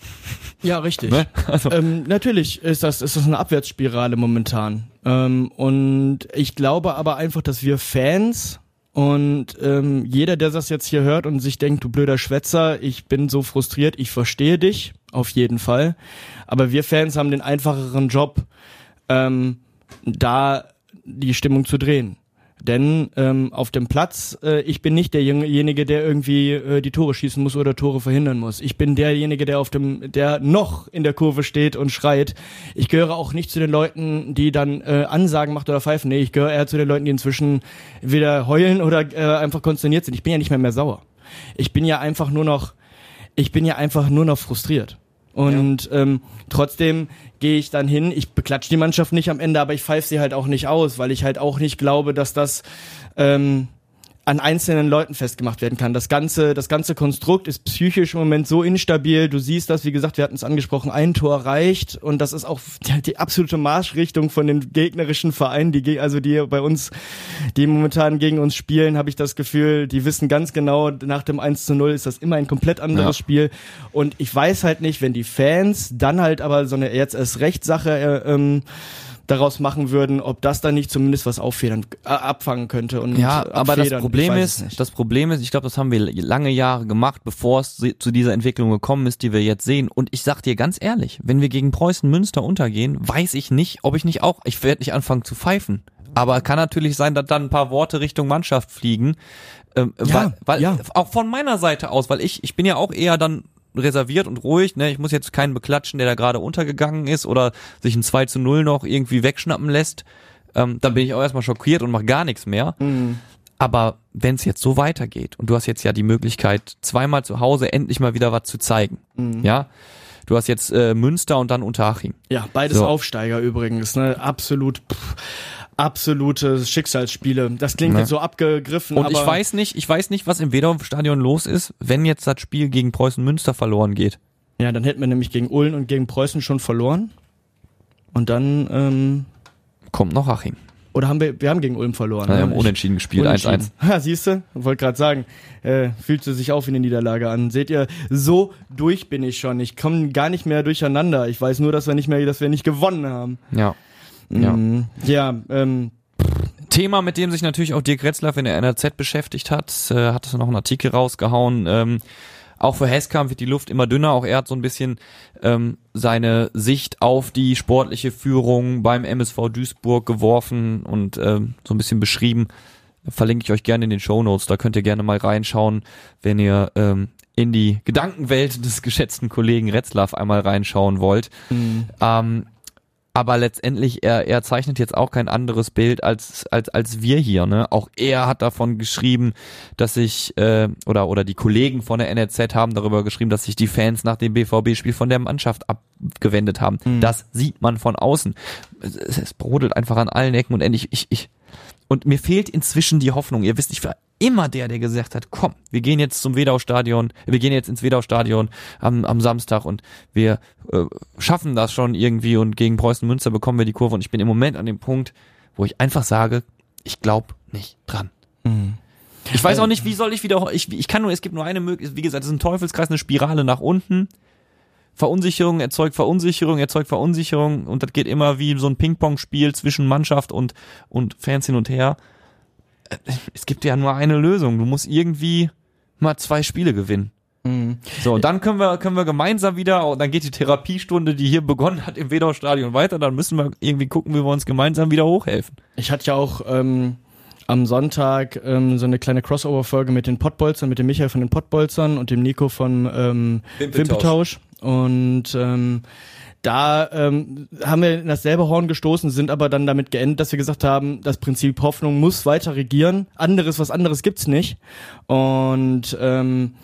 C: Ja, richtig.
B: Ne? *laughs* Also,
C: Ähm, natürlich ist das, ist das eine Abwärtsspirale momentan. Ähm, und ich glaube aber einfach, dass wir Fans und ähm, jeder, der das jetzt hier hört und sich denkt, du blöder Schwätzer, ich bin so frustriert, ich verstehe dich, auf jeden Fall. Aber wir Fans haben den einfacheren Job, ähm, da die Stimmung zu drehen. Denn ähm, auf dem Platz, äh, ich bin nicht derjenige, der irgendwie äh, die Tore schießen muss oder Tore verhindern muss. Ich bin derjenige, der auf dem, der noch in der Kurve steht und schreit. Ich gehöre auch nicht zu den Leuten, die dann äh, Ansagen macht oder pfeifen. Nee, ich gehöre eher zu den Leuten, die inzwischen wieder heulen oder äh, einfach konsterniert sind. Ich bin ja nicht mehr mehr sauer. Ich bin ja einfach nur noch, ich bin ja einfach nur noch frustriert. Und ähm, trotzdem gehe ich dann hin, ich beklatsche die Mannschaft nicht am Ende, aber ich pfeife sie halt auch nicht aus, weil ich halt auch nicht glaube, dass das ähm, an einzelnen Leuten festgemacht werden kann. Das ganze, das ganze Konstrukt ist psychisch im Moment so instabil. Du siehst das, wie gesagt, wir hatten es angesprochen, ein Tor reicht und das ist auch die, die absolute Marschrichtung von den gegnerischen Vereinen, die also die bei uns, die momentan gegen uns spielen, habe ich das Gefühl, die wissen ganz genau, nach dem 1 zu 0 ist das immer ein komplett anderes
B: Ja.
C: Spiel. Und ich weiß halt nicht, wenn die Fans dann halt aber so eine jetzt erst Rechtssache äh, ähm, daraus machen würden, ob das dann nicht zumindest was auffedern, äh, abfangen könnte und
B: Ja,
C: äh,
B: aber das
C: abfedern.
B: Problem ist, das Problem ist, ich glaube, das haben wir lange Jahre gemacht, bevor es zu dieser Entwicklung gekommen ist, die wir jetzt sehen. Und ich sag dir ganz ehrlich, wenn wir gegen Preußen Münster untergehen, weiß ich nicht, ob ich nicht auch, ich werde nicht anfangen zu pfeifen. Aber kann natürlich sein, dass dann ein paar Worte Richtung Mannschaft fliegen. Ähm,
C: Ja,
B: weil, weil
C: ja.
B: auch von meiner Seite aus, weil ich, ich bin ja auch eher dann reserviert und ruhig, ne? Ich muss jetzt keinen beklatschen, der da gerade untergegangen ist oder sich ein 2 zu 0 noch irgendwie wegschnappen lässt. Ähm, dann bin ich auch erstmal schockiert und mache gar nichts mehr.
C: Mhm.
B: Aber wenn es jetzt so weitergeht und du hast jetzt ja die Möglichkeit, zweimal zu Hause endlich mal wieder was zu zeigen,
C: Mhm.
B: ja, du hast jetzt äh, Münster und dann Unterhaching.
C: Ja, beides
B: So.
C: Aufsteiger übrigens, ne? Absolut, pff, absolute Schicksalsspiele. Das klingt
B: Ne.
C: jetzt so abgegriffen,
B: Und
C: aber
B: ich weiß nicht, ich weiß nicht, was im Wedau-Stadion los ist, wenn jetzt das Spiel gegen Preußen Münster verloren geht.
C: ja, dann hätten wir nämlich gegen Ulm und gegen Preußen schon verloren. Und dann, ähm,
B: Kommt noch Haching.
C: oder haben wir, wir haben gegen Ulm verloren.
B: Wir
C: ne?
B: haben unentschieden gespielt, 1-1.
C: Ha, siehst du? Wollte gerade sagen, äh, fühlt sie sich auch wie eine Niederlage an. Seht ihr, so durch bin ich schon. Ich komme gar nicht mehr durcheinander. Ich weiß nur, dass wir nicht mehr, dass wir nicht gewonnen haben.
B: Ja. Ja.
C: Mhm. Ja, ähm,
B: Thema, mit dem sich natürlich auch Dirk Retzlaff in der NRZ beschäftigt hat, äh, hat noch einen Artikel rausgehauen. Ähm, auch für Heskamp wird die Luft immer dünner. Auch er hat so ein bisschen ähm, seine Sicht auf die sportliche Führung beim MSV Duisburg geworfen und ähm, so ein bisschen beschrieben. Verlinke ich euch gerne in den Show Notes. Da könnt ihr gerne mal reinschauen, wenn ihr ähm, in die Gedankenwelt des geschätzten Kollegen Retzlaff einmal reinschauen wollt. Ähm, aber letztendlich, er, er zeichnet jetzt auch kein anderes Bild als, als, als wir hier. Ne? Auch er hat davon geschrieben, dass sich, äh, oder, oder die Kollegen von der NRZ haben darüber geschrieben, dass sich die Fans nach dem BVB-Spiel von der Mannschaft abgewendet haben. Das sieht man von außen. Es, es brodelt einfach an allen Ecken und Enden. Ich, ich, ich, und mir fehlt inzwischen die Hoffnung. Ihr wisst, ich war immer der, der gesagt hat, komm, wir gehen jetzt zum Wedau-Stadion, wir gehen jetzt ins Wedau-Stadion am, am Samstag und wir äh, schaffen das schon irgendwie und gegen Preußen Münster bekommen wir die Kurve und ich bin im Moment an dem Punkt, wo ich einfach sage, ich glaube nicht dran. Ich weiß auch nicht, wie soll ich wieder, ich, ich kann nur, es gibt nur eine Möglichkeit, wie gesagt, es ist ein Teufelskreis, eine Spirale nach unten. Verunsicherung erzeugt Verunsicherung, erzeugt Verunsicherung und das geht immer wie so ein Ping-Pong-Spiel zwischen Mannschaft und, und Fans hin und her. Es gibt ja nur eine Lösung. Du musst irgendwie mal zwei Spiele gewinnen. So, und dann können wir, können wir gemeinsam wieder, und dann geht die Therapiestunde, die hier begonnen hat im Wedau-Stadion weiter, dann müssen wir irgendwie gucken, wie wir uns gemeinsam wieder hochhelfen.
C: Ich hatte ja auch ähm, am Sonntag ähm, so eine kleine Crossover-Folge mit den Pottbolzern, mit dem Michael von den Pottbolzern und dem Nico von ähm,
B: Wimpeltausch.
C: Wimpeltausch. Und ähm, da ähm, haben wir in dasselbe Horn gestoßen, sind aber dann damit geendet, dass wir gesagt haben, das Prinzip Hoffnung muss weiter regieren. Anderes, was anderes gibt's nicht. Und ähm,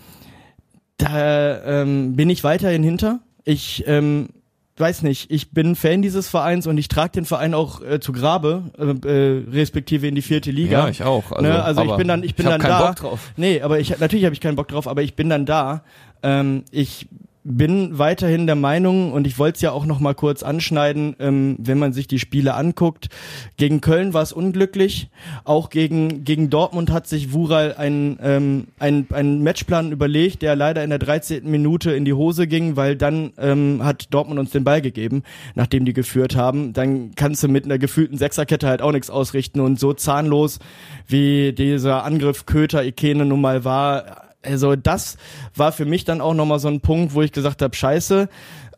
C: da ähm, bin ich weiterhin hinter. Ich ähm, weiß nicht, ich bin Fan dieses Vereins und ich trage den Verein auch äh, zu Grabe, äh, äh, respektive in die vierte Liga.
B: Ja, ich auch.
C: Also, ne? also ich bin dann, ich bin
B: ich
C: dann
B: keinen
C: da.
B: Bock drauf.
C: Nee, aber ich natürlich habe ich keinen Bock drauf, aber ich bin dann da. Ähm, ich bin weiterhin der Meinung und ich wollte es ja auch noch mal kurz anschneiden, ähm, wenn man sich die Spiele anguckt. Gegen Köln war es unglücklich, auch gegen gegen Dortmund hat sich Wural ein ähm, ein Matchplan überlegt, der leider in der 13. Minute in die Hose ging, weil dann ähm, hat Dortmund uns den Ball gegeben, nachdem die geführt haben. Dann kannst du mit einer gefühlten Sechserkette halt auch nichts ausrichten und so zahnlos wie dieser Angriff Köter Ikene nun mal war, also das war für mich dann auch nochmal so ein Punkt, wo ich gesagt habe, scheiße,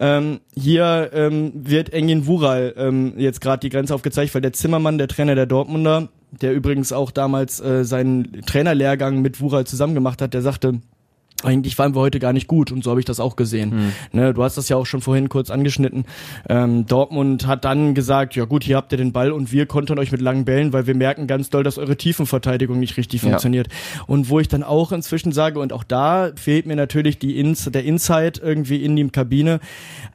C: ähm, hier ähm, wird Engin Wural ähm, jetzt gerade die Grenze aufgezeigt, weil der Zimmermann, der Trainer der Dortmunder, der übrigens auch damals äh, seinen Trainerlehrgang mit Wural zusammen gemacht hat, der sagte, eigentlich waren wir heute gar nicht gut und so habe ich das auch gesehen.
B: Hm.
C: Ne, du hast das ja auch schon vorhin kurz angeschnitten. Ähm, Dortmund hat dann gesagt, ja gut, hier habt ihr den Ball und wir kontern euch mit langen Bällen, weil wir merken ganz doll, dass eure Tiefenverteidigung nicht richtig
B: Ja.
C: funktioniert. Und wo ich dann auch inzwischen sage, und auch da fehlt mir natürlich die Ins der Insight irgendwie in die Kabine,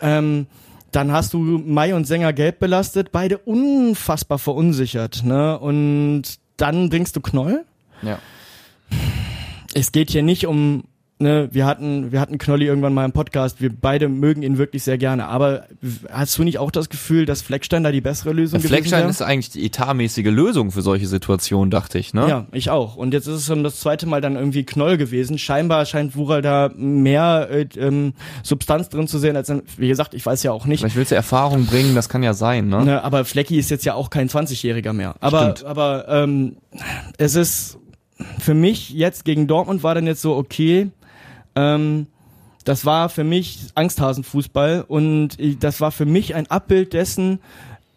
C: ähm, dann hast du Mai und Sänger gelb belastet, beide unfassbar verunsichert. Ne? Und dann bringst du Knoll.
B: Ja.
C: Es geht hier nicht um, ne, wir hatten, wir hatten Knolli irgendwann mal im Podcast, wir beide mögen ihn wirklich sehr gerne. Aber hast du nicht auch das Gefühl, dass Fleckstein da die bessere Lösung gewesen
B: Fleckstein
C: wäre?
B: ist eigentlich die etatmäßige Lösung für solche Situationen, dachte ich, ne?
C: Ja, ich auch. Und jetzt ist es schon das zweite Mal dann irgendwie Knoll gewesen. Scheinbar scheint Wural da mehr äh, ähm, Substanz drin zu sehen, als wie gesagt, ich weiß ja auch nicht.
B: Vielleicht willst du Erfahrung bringen, das kann ja sein, ne?
C: Ne, aber Flecki ist jetzt ja auch kein 20-Jähriger mehr. Aber,
B: Stimmt.
C: aber ähm, es ist für mich jetzt gegen Dortmund war dann jetzt so okay. Ähm, das war für mich Angsthasenfußball und das war für mich ein Abbild dessen.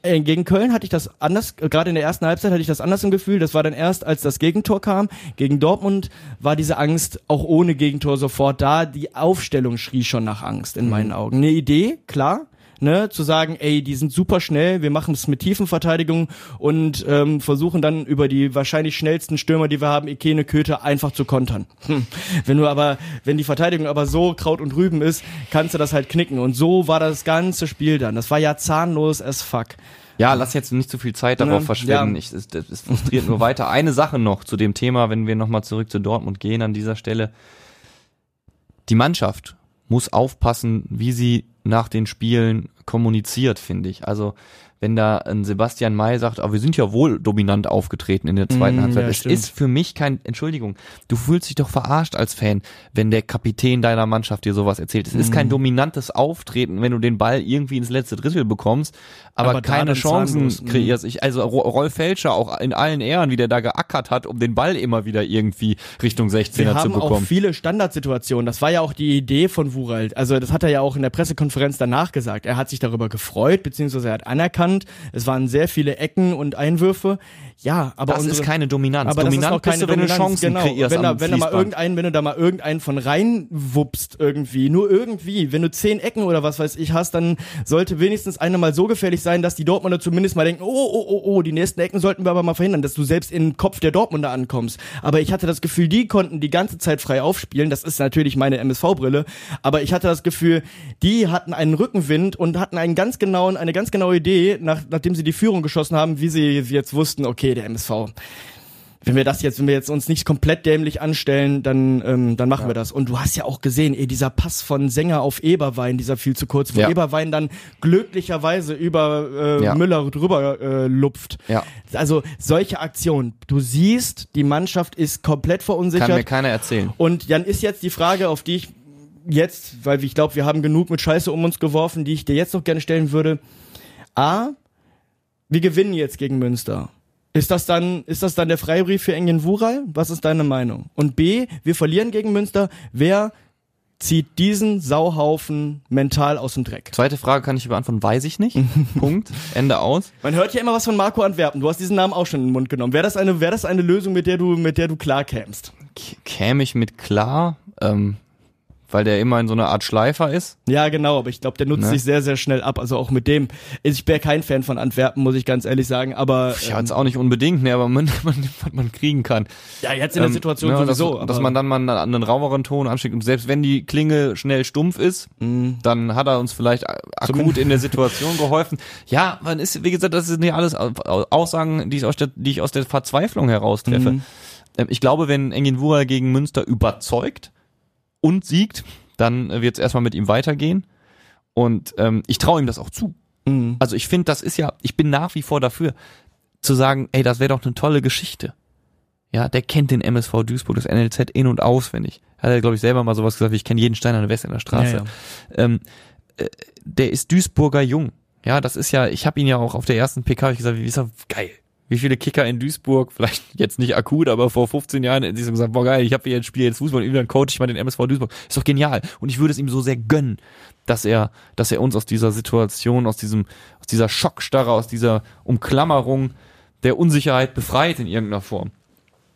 C: äh, Gegen Köln hatte ich das anders, äh, gerade in der ersten Halbzeit hatte ich das anders im Gefühl. Das war dann erst, als das Gegentor kam. Gegen Dortmund war diese Angst auch ohne Gegentor sofort da. Die Aufstellung schrie schon nach Angst in meinen Augen. Eine Idee, klar, ne, zu sagen, ey, die sind super schnell, wir machen es mit Tiefenverteidigung und ähm, versuchen dann über die wahrscheinlich schnellsten Stürmer, die wir haben, Ikene, Köter, einfach zu kontern. *laughs* Hm. Wenn du aber, wenn die Verteidigung aber so Kraut und Rüben ist, kannst du das halt knicken. Und so war das ganze Spiel dann. Das war ja zahnlos as fuck.
B: Ja, lass jetzt nicht zu viel Zeit darauf
C: Ne,
B: verschwenden.
C: ja.
B: Ich, es, das frustriert nur weiter. Eine Sache noch zu dem Thema, wenn wir nochmal zurück zu Dortmund gehen an dieser Stelle. Die Mannschaft muss aufpassen, wie sie nach den Spielen kommuniziert, finde ich. Also wenn da ein Sebastian May sagt, aber wir sind ja wohl dominant aufgetreten in der zweiten
C: Mm,
B: Halbzeit.
C: ja,
B: es
C: stimmt.
B: ist für mich kein, Entschuldigung, du fühlst dich doch verarscht als Fan, wenn der Kapitän deiner Mannschaft dir sowas erzählt. Es ist
C: Mm.
B: kein dominantes Auftreten, wenn du den Ball irgendwie ins letzte Drittel bekommst, aber,
C: Aber
B: keine Chancen
C: zahnlos, mm.
B: kreierst. Ich, also Ro- Rolf Felscher auch in allen Ehren, wie der da geackert hat, um den Ball immer wieder irgendwie Richtung 16er
C: Wir
B: zu
C: haben auch
B: bekommen.
C: viele Standardsituationen. Das war ja auch die Idee von Wural. Also das hat er ja auch in der Pressekonferenz danach gesagt. Er hat sich darüber gefreut, beziehungsweise er hat anerkannt. Es waren sehr viele Ecken und Einwürfe. Ja, aber
B: das
C: unsere,
B: ist keine Dominanz.
C: aber das ist
B: Dominant
C: noch keine
B: bist du, wenn
C: Dominanz.
B: du Chancen
C: genau.
B: kreierst
C: wenn da, wenn da mal irgendein, wenn du da mal irgendeinen von reinwuppst irgendwie, nur irgendwie, wenn du zehn Ecken oder was weiß ich hast, dann sollte wenigstens eine mal so gefährlich sein, dass die Dortmunder zumindest mal denken, oh, oh, oh, oh, die nächsten Ecken sollten wir aber mal verhindern, dass du selbst in den Kopf der Dortmunder ankommst. Aber ich hatte das Gefühl, die konnten die ganze Zeit frei aufspielen. Das ist natürlich meine MSV-Brille. Aber ich hatte das Gefühl, die hatten einen Rückenwind und hatten einen ganz genauen, eine ganz genaue Idee, nach, nachdem sie die Führung geschossen haben, wie sie jetzt wussten, okay, der MSV wenn wir das jetzt, wenn wir jetzt uns nicht komplett dämlich anstellen, dann, ähm, dann machen wir das. Und du hast ja auch gesehen, ey, dieser Pass von Sänger auf Eberwein, dieser viel zu kurz, wo
B: Ja.
C: Eberwein dann glücklicherweise über äh,
B: Ja.
C: Müller drüber äh, lupft.
B: Ja.
C: Also solche Aktionen. Du siehst, die Mannschaft ist komplett verunsichert.
B: Kann mir keiner erzählen.
C: Und dann ist jetzt die Frage, auf die ich jetzt, weil ich glaube, wir haben genug mit Scheiße um uns geworfen, die ich dir jetzt noch gerne stellen würde. A, wir gewinnen jetzt gegen Münster. Ist das dann, ist das dann der Freibrief für Engin Wural? Was ist deine Meinung? Und B, wir verlieren gegen Münster. Wer zieht diesen Sauhaufen mental aus dem Dreck?
B: Zweite Frage kann ich beantworten, weiß ich nicht. *laughs* Punkt. Ende aus.
C: Man hört ja immer was von Marco Antwerpen. Du hast diesen Namen auch schon in den Mund genommen. Wäre das eine, wäre das eine Lösung, mit der du, mit der du klar kämst?
B: Käme ich mit klar? Ähm, weil der immer in so einer Art Schleifer ist.
C: Ja, genau, aber ich glaube, der nutzt
B: Ne?
C: sich sehr, sehr schnell ab. Also auch mit dem. Ich wäre kein Fan von Antwerpen, muss ich ganz ehrlich sagen, aber
B: Ja,
C: ähm,
B: jetzt auch nicht unbedingt, ne, aber man, *laughs* man was man kriegen kann.
C: ja, jetzt in der
B: Ähm,
C: Situation
B: ne,
C: sowieso.
B: Dass, dass man dann mal einen, einen raueren Ton anschickt und selbst wenn die Klinge schnell stumpf ist,
C: Mhm.
B: dann hat er uns vielleicht akut in der *laughs* Situation geholfen. Ja, man ist, wie gesagt, das sind nicht alles Au- Au- Aussagen, die ich aus der, die ich aus der Verzweiflung heraus treffe.
C: Mhm.
B: Ähm, Ich glaube, wenn Engin Wura gegen Münster überzeugt und siegt, dann wird es erstmal mit ihm weitergehen. Und ähm, ich traue ihm das auch zu.
C: Mhm.
B: Also ich finde, das ist ja, ich bin nach wie vor dafür, zu sagen, ey, das wäre doch eine tolle Geschichte. Ja, der kennt den MSV Duisburg, das NLZ in- und auswendig. Hat er, glaube ich, selber mal sowas gesagt, wie ich kenne jeden Stein an der West in der Straße.
C: Ja, ja.
B: Ähm, äh, der ist Duisburger jung. Ja, das ist ja, ich habe ihn ja auch auf der ersten PK ich gesagt, wie ist er geil. Wie viele Kicker in Duisburg, vielleicht jetzt nicht akut, aber vor 15 Jahren, die haben gesagt, boah geil, ich habe hier jetzt Spiel jetzt Fußball und dann coach ich mal den MSV Duisburg. Ist doch genial. Und ich würde es ihm so sehr gönnen, dass er, dass er uns aus dieser Situation, aus diesem, aus dieser Schockstarre, aus dieser Umklammerung der Unsicherheit befreit in irgendeiner Form.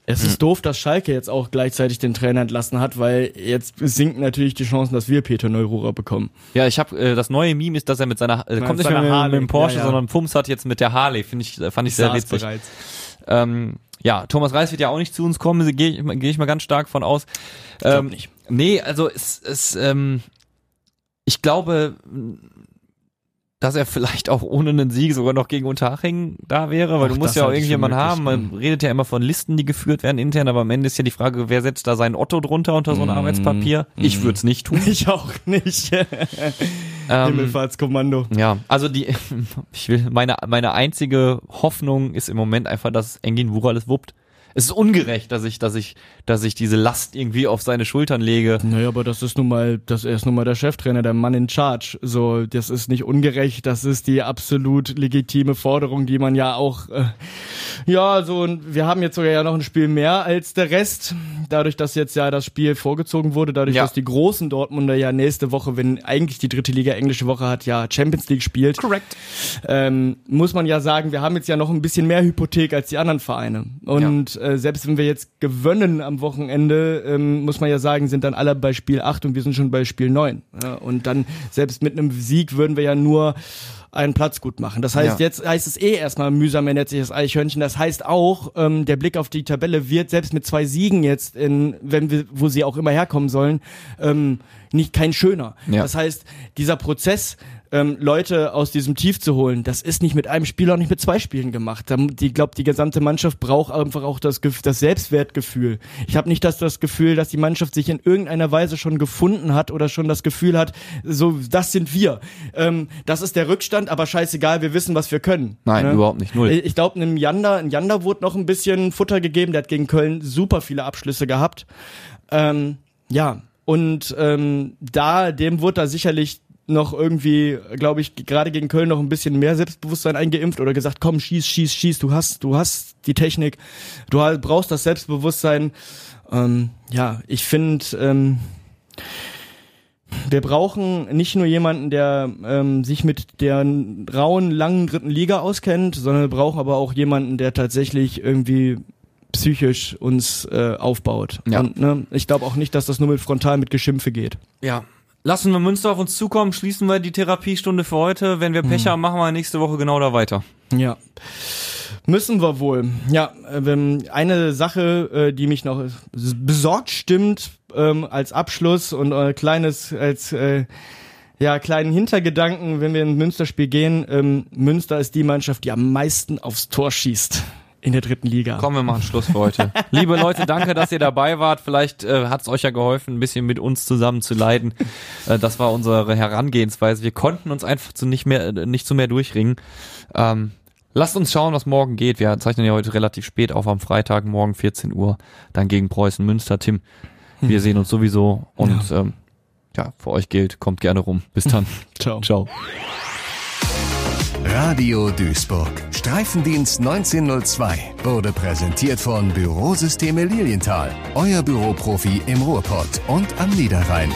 C: Es ist doof, dass Schalke jetzt auch gleichzeitig den Trainer entlassen hat, weil jetzt sinken natürlich die Chancen, dass wir Peter Neururer bekommen.
B: Ja, ich habe äh, das neue Meme ist, dass er mit seiner äh,
C: Mit
B: kommt nicht mehr mit,
C: Harley.
B: mit dem Porsche,
C: Ja, ja.
B: sondern Pums hat jetzt mit der Harley, finde ich, äh, fand ich sehr
C: saß
B: witzig.
C: bereits.
B: Ähm, ja, Thomas Reis wird ja auch nicht zu uns kommen, gehe ich, geh ich mal ganz stark von aus. ähm,
C: nicht.
B: Nee, also es, es ähm, ich glaube, dass er vielleicht auch ohne einen Sieg sogar noch gegen Unterhaching da wäre, weil
C: Ach,
B: du musst ja auch irgendjemanden haben. Man redet ja immer von Listen, die geführt werden intern, aber am Ende ist ja die Frage, wer setzt da seinen Otto drunter unter so ein
C: Mhm.
B: Arbeitspapier? Ich
C: Mhm.
B: würde es nicht tun. *laughs*
C: Ich auch nicht. *laughs*
B: Ähm,
C: Himmelfahrtskommando.
B: Ja, also die, *laughs* ich will, meine, meine einzige Hoffnung ist im Moment einfach, dass Engin Wura alles wuppt. Es ist ungerecht, dass ich, dass ich, dass ich diese Last irgendwie auf seine Schultern lege.
C: Naja, aber das ist nun mal, das er ist nun mal der Cheftrainer, der Mann in Charge. So, das ist nicht ungerecht, das ist die absolut legitime Forderung, die man ja auch, äh, ja, so, wir haben jetzt sogar ja noch ein Spiel mehr als der Rest. Dadurch, dass jetzt ja das Spiel vorgezogen wurde, dadurch,
B: Ja.
C: dass die großen Dortmunder ja nächste Woche, wenn eigentlich die dritte Liga englische Woche hat, ja Champions League spielt.
B: Korrekt.
C: ähm, muss man ja sagen, wir haben jetzt ja noch ein bisschen mehr Hypothek als die anderen Vereine. Und äh, selbst wenn wir jetzt gewöhnen am Wochenende, ähm, muss man ja sagen, sind dann alle bei Spiel 8 und wir sind schon bei Spiel 9. Ja, und dann, selbst mit einem Sieg würden wir ja nur einen Platz gut machen. Das heißt,
B: Ja.
C: jetzt heißt es eh erstmal mühsam ernährt sich das Eichhörnchen. Das heißt auch, ähm, der Blick auf die Tabelle wird selbst mit zwei Siegen jetzt, in, wenn wir, wo sie auch immer herkommen sollen, ähm, nicht kein schöner.
B: Ja.
C: Das heißt, dieser Prozess, ähm, Leute aus diesem Tief zu holen, das ist nicht mit einem Spiel, auch nicht mit zwei Spielen gemacht. Die glaubt, die gesamte Mannschaft braucht einfach auch das, das Selbstwertgefühl. Ich habe nicht das, das Gefühl, dass die Mannschaft sich in irgendeiner Weise schon gefunden hat oder schon das Gefühl hat, so, das sind wir. Ähm, das ist der Rückstand, aber scheißegal, wir wissen, was wir können.
B: Nein,
C: Ne?
B: überhaupt nicht. Null.
C: Ich glaube, einem Janda, ein Janda wurde noch ein bisschen Futter gegeben, der hat gegen Köln super viele Abschlüsse gehabt. Ähm, ja, und ähm, da, dem wurde da sicherlich noch irgendwie, glaube ich, gerade gegen Köln noch ein bisschen mehr Selbstbewusstsein eingeimpft oder gesagt, komm, schieß, schieß, schieß, du hast, du hast die Technik, du brauchst das Selbstbewusstsein. Ähm, ja, ich finde, ähm, wir brauchen nicht nur jemanden, der ähm, sich mit der rauen, langen dritten Liga auskennt, sondern wir brauchen aber auch jemanden, der tatsächlich irgendwie psychisch uns äh, aufbaut.
B: Ja.
C: Und ne, ich glaube auch nicht, dass das nur mit frontal mit Geschimpfe geht.
B: Ja. Lassen wir Münster auf uns zukommen, schließen wir die Therapiestunde für heute. Wenn wir Pech haben, machen wir nächste Woche genau da weiter.
C: Ja. Müssen wir wohl. Ja, ähm, eine Sache, äh, die mich noch besorgt stimmt, ähm, als Abschluss und äh, kleines, als äh, ja, kleinen Hintergedanken, wenn wir ins Münsterspiel gehen. Ähm, Münster ist die Mannschaft, die am meisten aufs Tor schießt in der dritten Liga.
B: Kommen wir machen Schluss für heute. *laughs* Liebe Leute, danke, dass ihr dabei wart. Vielleicht äh, hat es euch ja geholfen, ein bisschen mit uns zusammen zu leiden. *laughs* Äh, das war unsere Herangehensweise. Wir konnten uns einfach zu nicht mehr, äh, nicht zu mehr durchringen. Ähm, lasst uns schauen, was morgen geht. Wir zeichnen ja heute relativ spät auf am Freitag, morgen 14 Uhr, dann gegen Preußen Münster. Tim, wir sehen uns sowieso und ja, ähm, ja für euch gilt, kommt gerne rum. Bis dann. *laughs*
C: Ciao.
B: Ciao.
A: Radio Duisburg. Streifendienst 1902 wurde präsentiert von Bürosysteme Lilienthal. Euer Büroprofi im Ruhrpott und am Niederrhein.